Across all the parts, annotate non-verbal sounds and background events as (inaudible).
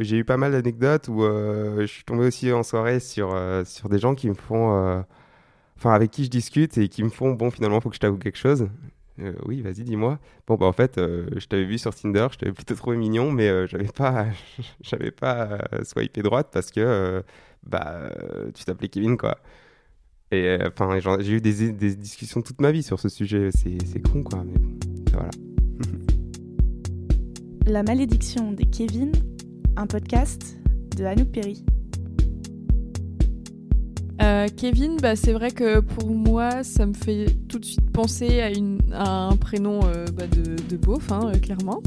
J'ai eu pas mal d'anecdotes où euh, je suis tombé aussi en soirée sur, euh, sur des gens qui me font. euh, Enfin, avec qui je discute et qui me font bon, finalement, faut que je t'avoue quelque chose. Oui, vas-y, dis-moi. Bon, bah, en fait, je t'avais vu sur Tinder, je t'avais plutôt trouvé mignon, mais euh, j'avais pas, (laughs) j'avais pas swipé droite parce que bah, tu t'appelais Kevin, quoi. Et enfin, j'ai eu des, des discussions toute ma vie sur ce sujet. C'est con, quoi. Mais voilà. La malédiction des Kevin, un podcast de Anouk Perry. Euh, Kevin, bah, c'est vrai que pour moi, ça me fait tout de suite penser à, une- à un prénom euh, bah, de, de beauf, hein, euh, clairement.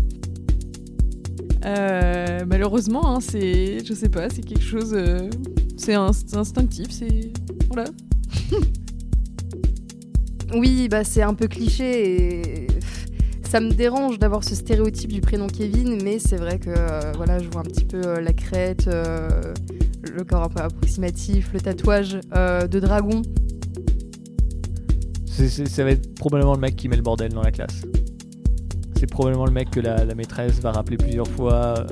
Euh, malheureusement, hein, c'est, je sais pas, c'est quelque chose, euh, c'est instinctif, c'est voilà. (laughs) Oui, bah c'est un peu cliché et ça me dérange d'avoir ce stéréotype du prénom Kevin, mais c'est vrai que euh, voilà, je vois un petit peu euh, la crête, euh, le corps un peu approximatif, le tatouage de dragon. Ça va être probablement le mec qui met le bordel dans la classe. C'est probablement le mec que la, maîtresse va rappeler plusieurs fois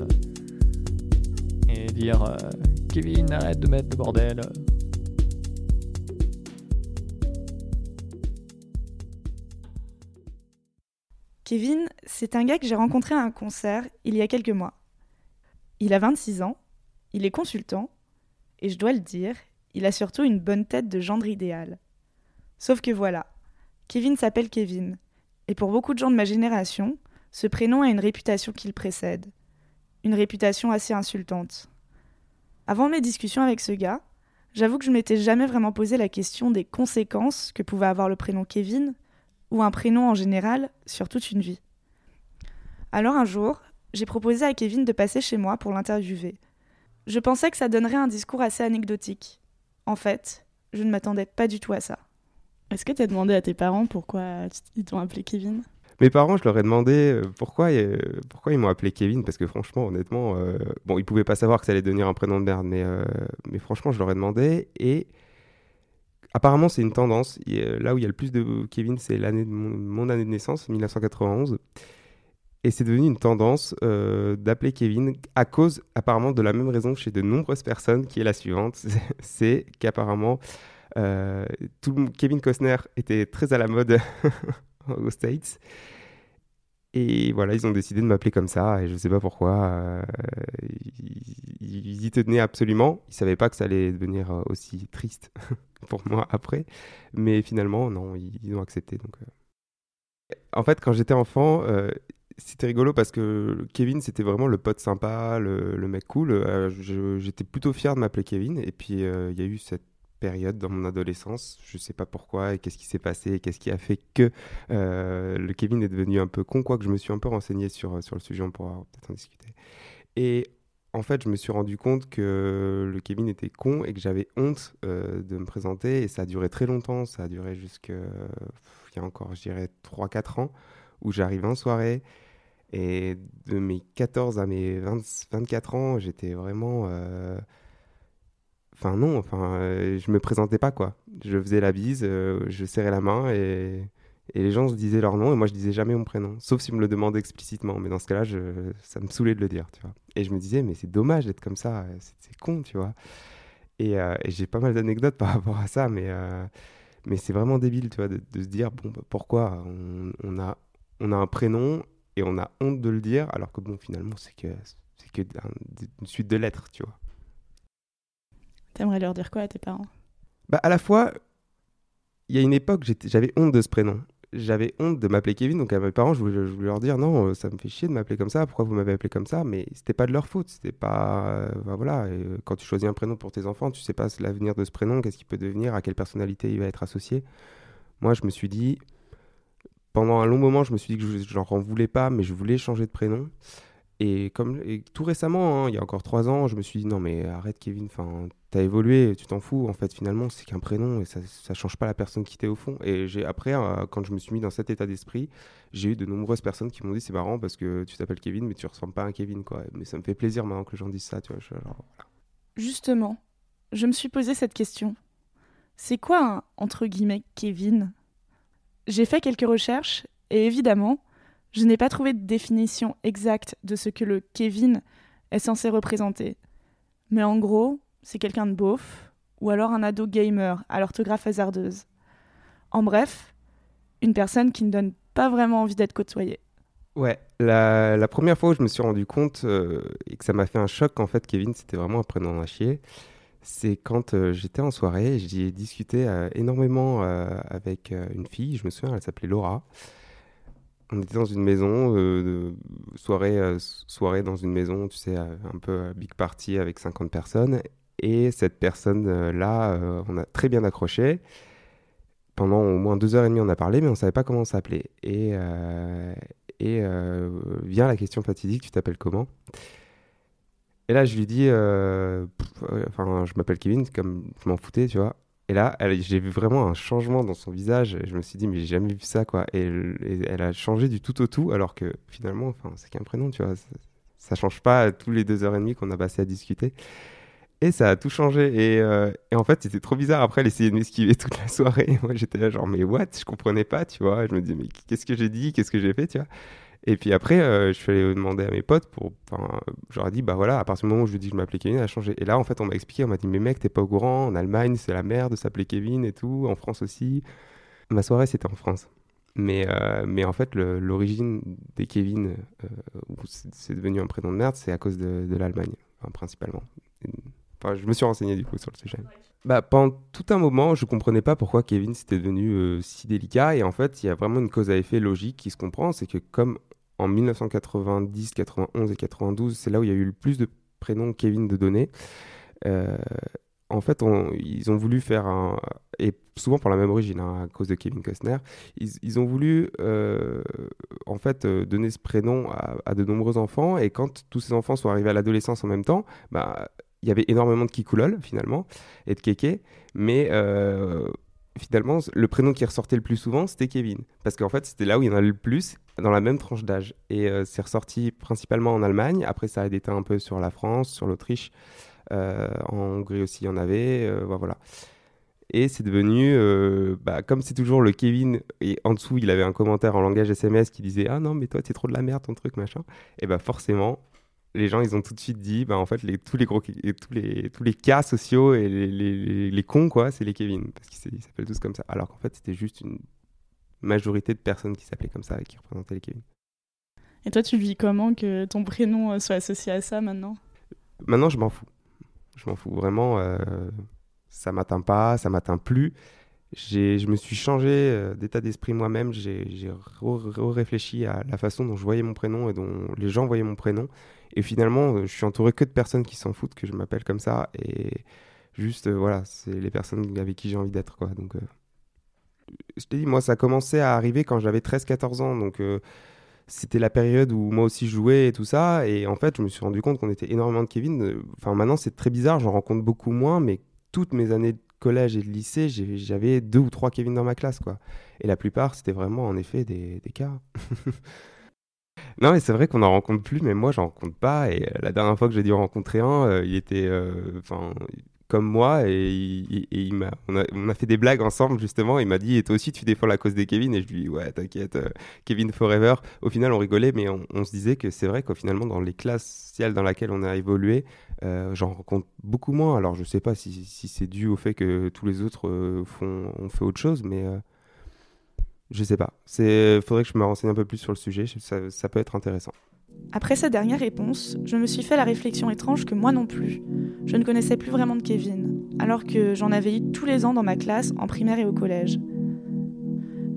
et dire Kevin, arrête de mettre le bordel. Kevin, c'est un gars que j'ai rencontré à un concert il y a quelques mois. Il a 26 ans, il est consultant, et je dois le dire, il a surtout une bonne tête de gendre idéal. Sauf que voilà, Kevin s'appelle Kevin, et pour beaucoup de gens de ma génération, ce prénom a une réputation qui le précède. Une réputation assez insultante. Avant mes discussions avec ce gars, j'avoue que je m'étais jamais vraiment posé la question des conséquences que pouvait avoir le prénom Kevin ou un prénom en général sur toute une vie. Alors un jour, j'ai proposé à Kevin de passer chez moi pour l'interviewer. Je pensais que ça donnerait un discours assez anecdotique. En fait, je ne m'attendais pas du tout à ça. Est-ce que tu as demandé à tes parents pourquoi ils t'ont appelé Kevin? Mes parents, je leur ai demandé euh, pourquoi, euh, pourquoi ils m'ont appelé Kevin, parce que franchement, honnêtement, euh, bon, ils pouvaient pas savoir que ça allait devenir un prénom de merde, mais, euh, mais franchement, je leur ai demandé, et apparemment, c'est une tendance. Là où il y a le plus de Kevin, c'est l'année de mon, année de naissance, 1991, et c'est devenu une tendance euh, d'appeler Kevin à cause, apparemment, de la même raison chez de nombreuses personnes, qui est la suivante, (laughs) c'est qu'apparemment, euh, Kevin Costner était très à la mode (laughs) aux States. Et voilà, ils ont décidé de m'appeler comme ça, et je sais pas pourquoi. euh, ils, y tenaient absolument. Ils savaient pas que ça allait devenir euh, aussi triste (laughs) pour moi après. Mais finalement, non, ils, ont accepté. Donc, euh. En fait, quand j'étais enfant, c'était rigolo parce que Kevin, c'était vraiment le pote sympa, le, le mec cool. J'étais plutôt fier de m'appeler Kevin. Et puis, il y a eu cette période dans mon adolescence, je sais pas pourquoi et qu'est-ce qui s'est passé et qu'est-ce qui a fait que euh, le Kevin est devenu un peu con, quoique je me suis un peu renseigné sur, sur le sujet, on pourra peut-être en discuter. Et en fait, je me suis rendu compte que le Kevin était con et que j'avais honte euh, de me présenter et ça a duré très longtemps, ça a duré jusque il y a encore, je dirais, 3-4 ans, où j'arrivais en soirée et de mes 14 à mes 20 24 ans, j'étais vraiment... euh, Enfin non, enfin euh, je me présentais pas quoi. Je faisais la bise, euh, je serrais la main et, les gens se disaient leur nom et moi je disais jamais mon prénom, sauf s'ils me le demandaient explicitement. Mais dans ce cas-là, ça me saoulait de le dire, tu vois. Et je me disais mais c'est dommage d'être comme ça, c'est con, tu vois. Et, euh, et j'ai pas mal d'anecdotes (laughs) par rapport à ça, mais euh, mais c'est vraiment débile, tu vois, de, se dire bon bah, pourquoi on, a on a un prénom et on a honte de le dire alors que bon finalement c'est que c'est que un- une suite de lettres, tu vois. T'aimerais leur dire quoi à tes parents? Bah, à la fois, il y a une époque, j'avais honte de ce prénom. J'avais honte de m'appeler Kevin, donc à mes parents, je voulais, leur dire non, euh, ça me fait chier de m'appeler comme ça, pourquoi vous m'avez appelé comme ça? Mais c'était pas de leur faute, c'était pas. euh, voilà, euh, quand tu choisis un prénom pour tes enfants, tu sais pas l'avenir de ce prénom, qu'est-ce qu'il peut devenir, à quelle personnalité il va être associé. Moi, je me suis dit, pendant un long moment, je me suis dit que je, je leur en voulais pas, mais je voulais changer de prénom. Et comme tout récemment, hein, il y a encore trois ans, je me suis dit non mais arrête Kevin, t'as évolué, tu t'en fous. En fait, finalement, c'est qu'un prénom et ça, ça change pas la personne qui t'es au fond. Et j'ai après, euh, quand je me suis mis dans cet état d'esprit, j'ai eu de nombreuses personnes qui m'ont dit c'est marrant parce que tu t'appelles Kevin, mais tu ressembles pas à un Kevin quoi. Mais ça me fait plaisir maintenant que gens disent ça, tu vois. Justement, je me suis posé cette question. C'est quoi un entre guillemets Kevin? J'ai fait quelques recherches et évidemment, je n'ai pas trouvé de définition exacte de ce que le Kevin est censé représenter. Mais en gros, c'est quelqu'un de beauf ou alors un ado gamer à l'orthographe hasardeuse. En bref, une personne qui ne donne pas vraiment envie d'être côtoyée. Ouais, la, la première fois où je me suis rendu compte euh, et que ça m'a fait un choc qu'en fait Kevin c'était vraiment un prénom à chier, c'est quand euh, j'étais en soirée et j'ai discuté euh, énormément avec une fille, je me souviens, elle s'appelait Laura. On était dans une maison, euh, soirée, euh, soirée dans une maison, tu sais, euh, un peu big party avec 50 personnes. Et cette personne-là, on a très bien accroché. Pendant au moins deux heures et demie, on a parlé, mais on savait pas comment on s'appelait. Et, et vient la question fatidique, tu t'appelles comment? Et là, je lui dis, enfin, je m'appelle Kevin, comme je m'en foutais, tu vois. Et là, j'ai vu vraiment un changement dans son visage. Je me suis dit, mais j'ai jamais vu ça, quoi. Et, elle- a changé du tout au tout, alors que finalement, enfin, c'est qu'un prénom, tu vois. Ça, ça change pas tous les deux heures et demie qu'on a passé à discuter. Et ça a tout changé. Et, euh, en fait, c'était trop bizarre. Après, elle essayait de m'esquiver toute la soirée. (laughs) Moi, j'étais là, genre, mais what? Je comprenais pas, tu vois. Je me disais, mais qu'est-ce que j'ai dit? Qu'est-ce que j'ai fait, tu vois? Et puis après, euh, je suis allé demander à mes potes pour. Enfin, j'aurais dit, bah voilà, à partir du moment où je ai dit que je m'appelais Kevin, elle a changé. Et là, en fait, on m'a expliqué, on m'a dit, mais mec, t'es pas au courant. En Allemagne, c'est la merde de s'appeler Kevin et tout. En France aussi. Ma soirée, c'était en France. Mais, euh, mais en fait, l'origine des Kevin, euh, où c'est devenu un prénom de merde, c'est à cause de, l'Allemagne, enfin, principalement. Enfin, je me suis renseigné du coup sur le sujet. Bah, pendant tout un moment, je comprenais pas pourquoi Kevin c'était devenu euh, si délicat. Et en fait, il y a vraiment une cause à effet logique qui se comprend. C'est que comme en 1990, 91 et 92, c'est là où il y a eu le plus de prénoms Kevin de données. euh, en fait, ils ont voulu faire un. Et souvent pour la même origine, hein, à cause de Kevin Costner. Ils, ont voulu, euh, en fait, euh, donner ce prénom à, à de nombreux enfants. Et quand tous ces enfants sont arrivés à l'adolescence en même temps, bah, il y avait énormément de Kikoulol, finalement, et de Kéké. Mais euh, finalement, le prénom qui ressortait le plus souvent, c'était Kevin. Parce qu'en fait, c'était là où il y en a le plus dans la même tranche d'âge. Et euh, c'est ressorti principalement en Allemagne. Après, ça a été un peu sur la France, sur l'Autriche. Euh, en Hongrie aussi, il y en avait. voilà. Et c'est devenu, bah, comme c'est toujours le Kevin, et en dessous, il avait un commentaire en langage SMS qui disait Ah non, mais toi, t'es trop de la merde, ton truc, machin. Et bah, forcément, les gens, ils ont tout de suite dit bah, En fait, les, tous, les gros, tous, les, tous les cas sociaux et les, les, les- cons, quoi, c'est les Kevin. Parce qu'ils s'appellent tous comme ça. Alors qu'en fait, c'était juste une majorité de personnes qui s'appelaient comme ça et qui représentaient les Kevin. Et toi, tu vis comment que ton prénom euh, soit associé à ça maintenant? Maintenant, je m'en fous. Je m'en fous. Vraiment, euh, ça m'atteint pas, ça m'atteint plus. Je me suis changé euh, d'état d'esprit moi-même. J'ai, réfléchi à la façon dont je voyais mon prénom et dont les gens voyaient mon prénom. Et finalement, euh, je suis entouré que de personnes qui s'en foutent que je m'appelle comme ça. Et juste, euh, voilà, c'est les personnes avec qui j'ai envie d'être, quoi. Donc, euh, je t'ai dit, moi, ça a commencé à arriver quand j'avais 13-14 ans. Donc, c'était la période où moi aussi je jouais et tout ça. Et en fait, je me suis rendu compte qu'on était énormément de Kevin. Enfin, maintenant, c'est très bizarre, j'en rencontre beaucoup moins, mais toutes mes années de collège et de lycée, j'avais deux ou trois Kevin dans ma classe, quoi. Et la plupart, c'était vraiment, en effet, des, des cas. (laughs) non, mais c'est vrai qu'on n'en rencontre plus, mais moi, j'en rencontre pas. Et euh, la dernière fois que j'ai dû en rencontrer un, euh, il était, euh, comme moi, et, on a, fait des blagues ensemble, justement. Il m'a dit, et toi aussi, tu défends la cause des Kevin? Et je lui dis, ouais, t'inquiète, Kevin Forever. Au final, on rigolait, mais on, se disait que c'est vrai qu'au finalement, dans les classes sociales dans lesquelles on a évolué, j'en rencontre beaucoup moins. Alors, je sais pas si, c'est dû au fait que tous les autres font, ont fait autre chose, mais je sais pas. Faudrait que je me renseigne un peu plus sur le sujet. Ça, peut être intéressant. Après cette dernière réponse, je me suis fait la réflexion étrange que moi non plus. Je ne connaissais plus vraiment de Kevin, alors que j'en avais eu tous les ans dans ma classe, en primaire et au collège.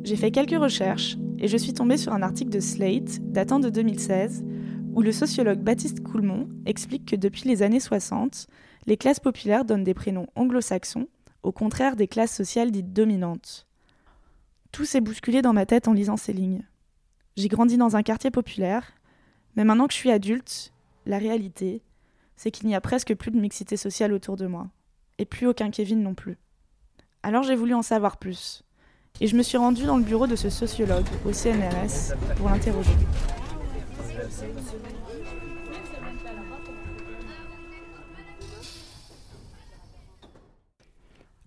J'ai fait quelques recherches et je suis tombée sur un article de Slate datant de 2016 où le sociologue Baptiste Coulmont explique que depuis les années 60, les classes populaires donnent des prénoms anglo-saxons, au contraire des classes sociales dites dominantes. Tout s'est bousculé dans ma tête en lisant ces lignes. J'ai grandi dans un quartier populaire, Mais maintenant que je suis adulte, la réalité, c'est qu'il n'y a presque plus de mixité sociale autour de moi. Et plus aucun Kevin non plus. Alors j'ai voulu en savoir plus. Et je me suis rendue dans le bureau de ce sociologue au CNRS pour l'interroger.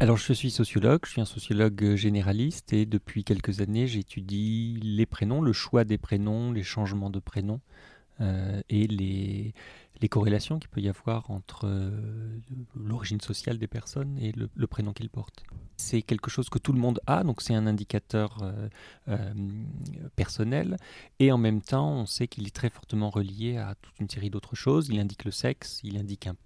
Alors je suis sociologue, je suis un sociologue généraliste et depuis quelques années j'étudie les prénoms, le choix des prénoms, les changements de prénoms euh, et les, les corrélations qu'il peut y avoir entre euh, l'origine sociale des personnes et le, prénom qu'ils portent. C'est quelque chose que tout le monde a, donc c'est un indicateur euh, personnel, et en même temps on sait qu'il est très fortement relié à toute une série d'autres choses. Il indique le sexe, il indique un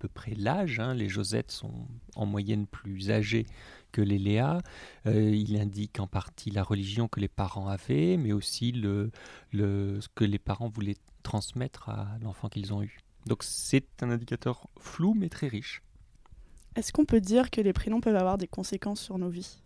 peu près l'âge. Hein. Les Josettes sont en moyenne plus âgées que les Léa. Euh, il indique en partie la religion que les parents avaient, mais aussi le, le, ce que les parents voulaient transmettre à l'enfant qu'ils ont eu. Donc c'est un indicateur flou mais très riche. Est-ce qu'on peut dire que les prénoms peuvent avoir des conséquences sur nos vies?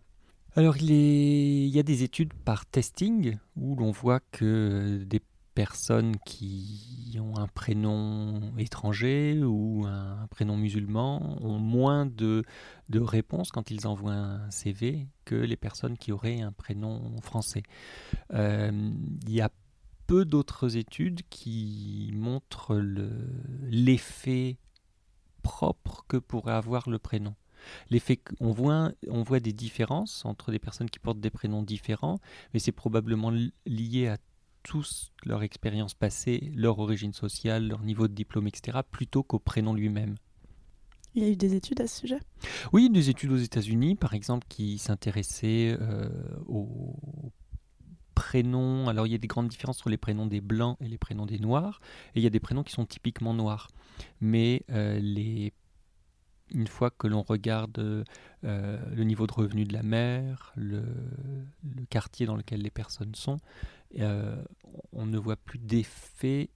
Alors il, il, y a des études par testing où l'on voit que des personnes qui ont un prénom étranger ou un prénom musulman ont moins de, de réponses quand ils envoient un CV que les personnes qui auraient un prénom français. Euh, il y a peu d'autres études qui montrent l'effet propre que pourrait avoir le prénom. L'effet qu'on voit, on voit des différences entre des personnes qui portent des prénoms différents, mais c'est probablement lié à tous leur expérience passée, leur origine sociale, leur niveau de diplôme, etc., plutôt qu'au prénom lui-même. Il y a eu des études à ce sujet? Oui, des études aux États-Unis, par exemple, qui s'intéressaient euh, aux prénoms. Alors, il y a des grandes différences entre les prénoms des blancs et les prénoms des noirs. Et il y a des prénoms qui sont typiquement noirs. Mais euh, les une fois que l'on regarde euh, le niveau de revenu de la mère, le, le, quartier dans lequel les personnes sont, euh, on ne voit plus d'effet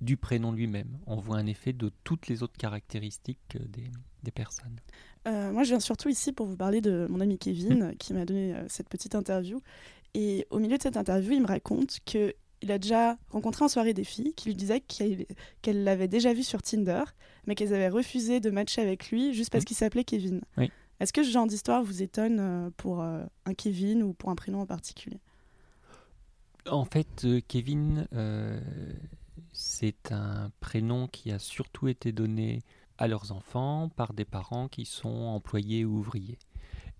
du prénom lui-même. On voit un effet de toutes les autres caractéristiques des, personnes. Euh, moi, je viens surtout ici pour vous parler de mon ami Kevin, (laughs) qui m'a donné euh, cette petite interview. Et au milieu de cette interview, il me raconte que il a déjà rencontré en soirée des filles qui lui disaient qu'elle l'avait déjà vu sur Tinder, mais qu'elles avaient refusé de matcher avec lui juste parce qu'il s'appelait Kevin. Est-ce que ce genre d'histoire vous étonne pour un Kevin ou pour un prénom en particulier? En fait, euh, Kevin, euh, c'est un prénom qui a surtout été donné à leurs enfants par des parents qui sont employés ou ouvriers.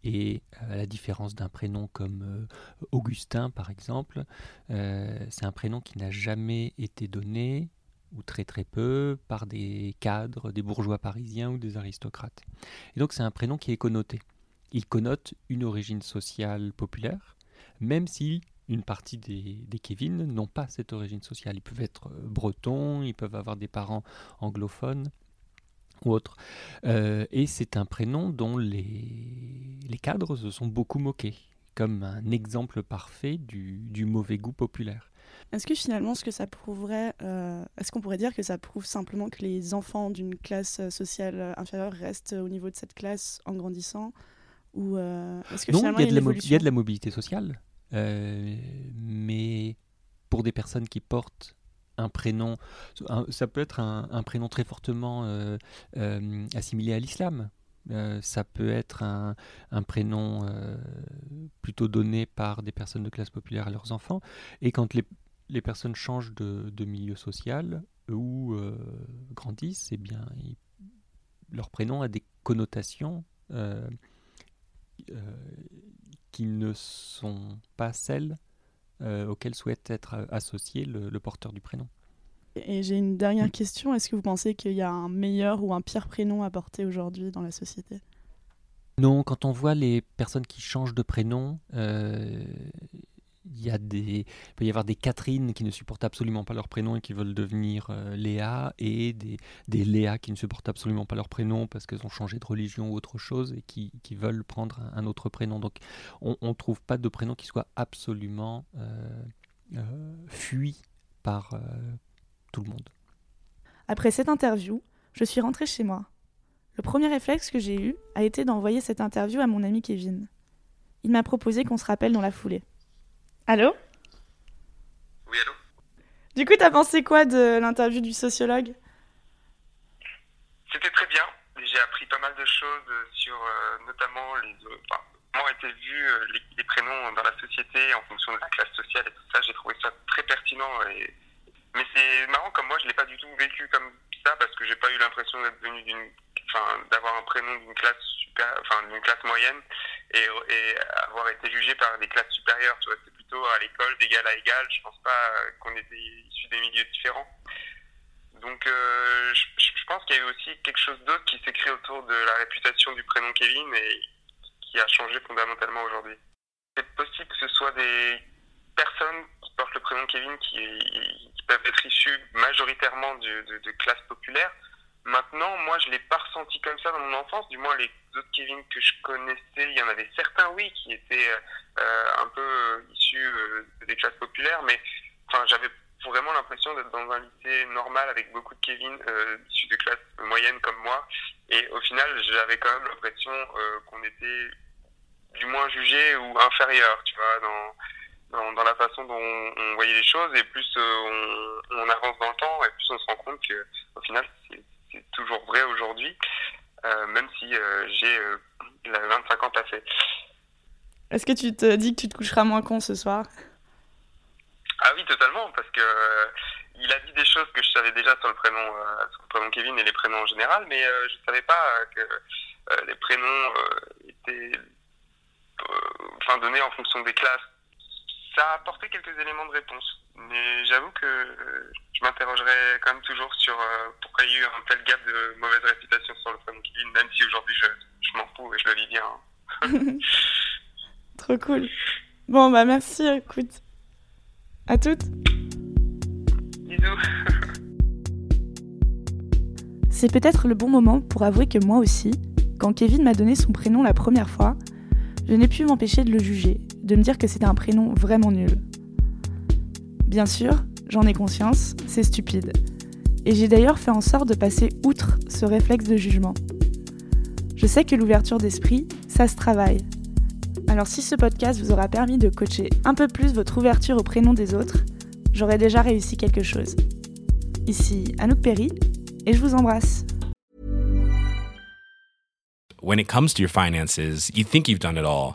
Et euh, à la différence d'un prénom comme Augustin, par exemple, c'est un prénom qui n'a jamais été donné, ou très très peu, par des cadres, des bourgeois parisiens ou des aristocrates. Et donc c'est un prénom qui est connoté. Il connote une origine sociale populaire, même si une partie des, des Kevin n'ont pas cette origine sociale. Ils peuvent être euh, bretons, ils peuvent avoir des parents anglophones ou autres. Euh, et c'est un prénom dont les, les, cadres se sont beaucoup moqués, comme un exemple parfait du, du mauvais goût populaire. Est-ce que finalement, ce que ça prouverait, euh, est-ce qu'on pourrait dire que ça prouve simplement que les enfants d'une classe sociale inférieure restent au niveau de cette classe en grandissant ou est-ce que non, la il y a de la mobilité sociale. Euh, mais pour des personnes qui portent un prénom, ça peut être un, prénom très fortement euh, euh, assimilé à l'islam. ça peut être un, prénom plutôt donné par des personnes de classe populaire à leurs enfants. Et quand les, personnes changent de, milieu social ou grandissent, eh bien, leur prénom a des connotations qui ne sont pas celles euh, auxquelles souhaite être associé le, porteur du prénom. Et j'ai une dernière question. Est-ce que vous pensez qu'il y a un meilleur ou un pire prénom à porter aujourd'hui dans la société? Non, quand on voit les personnes qui changent de prénom, euh, il y a des, il peut y avoir des Catherine qui ne supportent absolument pas leur prénom et qui veulent devenir euh, Léa, et des, des Léa qui ne supportent absolument pas leur prénom parce qu'elles ont changé de religion ou autre chose et qui, qui veulent prendre un, autre prénom. Donc on ne trouve pas de prénom qui soit absolument euh, euh, fui par tout le monde. Après cette interview, je suis rentrée chez moi. Le premier réflexe que j'ai eu a été d'envoyer cette interview à mon ami Kevin. Il m'a proposé qu'on se rappelle dans la foulée. Allô? Oui, allô? Du coup, t'as pensé quoi de l'interview du sociologue? C'était très bien. J'ai appris pas mal de choses sur euh, notamment les, enfin, comment étaient vus euh, les, les, prénoms dans la société en fonction de la classe sociale et tout ça. J'ai trouvé ça très pertinent. Et... Mais c'est marrant comme moi, je l'ai pas du tout vécu comme ça parce que j'ai pas eu l'impression d'être venu d'une, enfin, d'avoir un prénom d'une classe super, enfin, d'une classe moyenne et, et, avoir été jugé par des classes supérieures. Tu vois, c'est à l'école d'égal à égal. Je pense pas qu'on était issus des milieux différents. Donc, euh, je, pense qu'il y a eu aussi quelque chose d'autre qui s'est créé autour de la réputation du prénom Kevin et qui a changé fondamentalement aujourd'hui. C'est possible que ce soit des personnes qui portent le prénom Kevin qui, peuvent être issues majoritairement de classes populaires. Maintenant, moi, je l'ai pas ressenti comme ça dans mon enfance. Du moins, les autres Kevin que je connaissais, il y en avait certains, oui, qui étaient euh, un peu issus euh, des classes populaires, mais j'avais vraiment l'impression d'être dans un lycée normal avec beaucoup de Kevin euh, issus de classes moyennes comme moi. Et au final, j'avais quand même l'impression euh, qu'on était du moins jugé ou inférieur, tu vois, dans, dans, la façon dont on voyait les choses. Et plus euh, on, on, avance dans le temps, et plus on se rend compte que au final, c'est toujours vrai aujourd'hui, euh, même si j'ai 25 ans passés. Est-ce que tu te dis que tu te coucheras moins con ce soir? Ah oui, totalement, parce que euh, il a dit des choses que je savais déjà sur le prénom, euh, sur le prénom Kevin et les prénoms en général, mais euh, je savais pas que les prénoms étaient enfin donnés en fonction des classes. Ça a apporté quelques éléments de réponse, mais j'avoue que je m'interrogerai quand même toujours sur pourquoi il y a eu un tel gap de mauvaise réputation sur le prénom Kevin, même si aujourd'hui je, je m'en fous et je le vis bien. (laughs) Trop cool. Bon bah merci, écoute. À toutes. Bisous. (laughs) C'est peut-être le bon moment pour avouer que moi aussi, quand Kevin m'a donné son prénom la première fois, je n'ai pu m'empêcher de le juger, de me dire que c'était un prénom vraiment nul. Bien sûr, j'en ai conscience, c'est stupide. Et j'ai d'ailleurs fait en sorte de passer outre ce réflexe de jugement. Je sais que l'ouverture d'esprit, ça se travaille, alors si ce podcast vous aura permis de coacher un peu plus votre ouverture au prénom des autres, j'aurai déjà réussi quelque chose. Ici Anouk Perry et je vous embrasse. When it comes to your finances, you think you've done it all.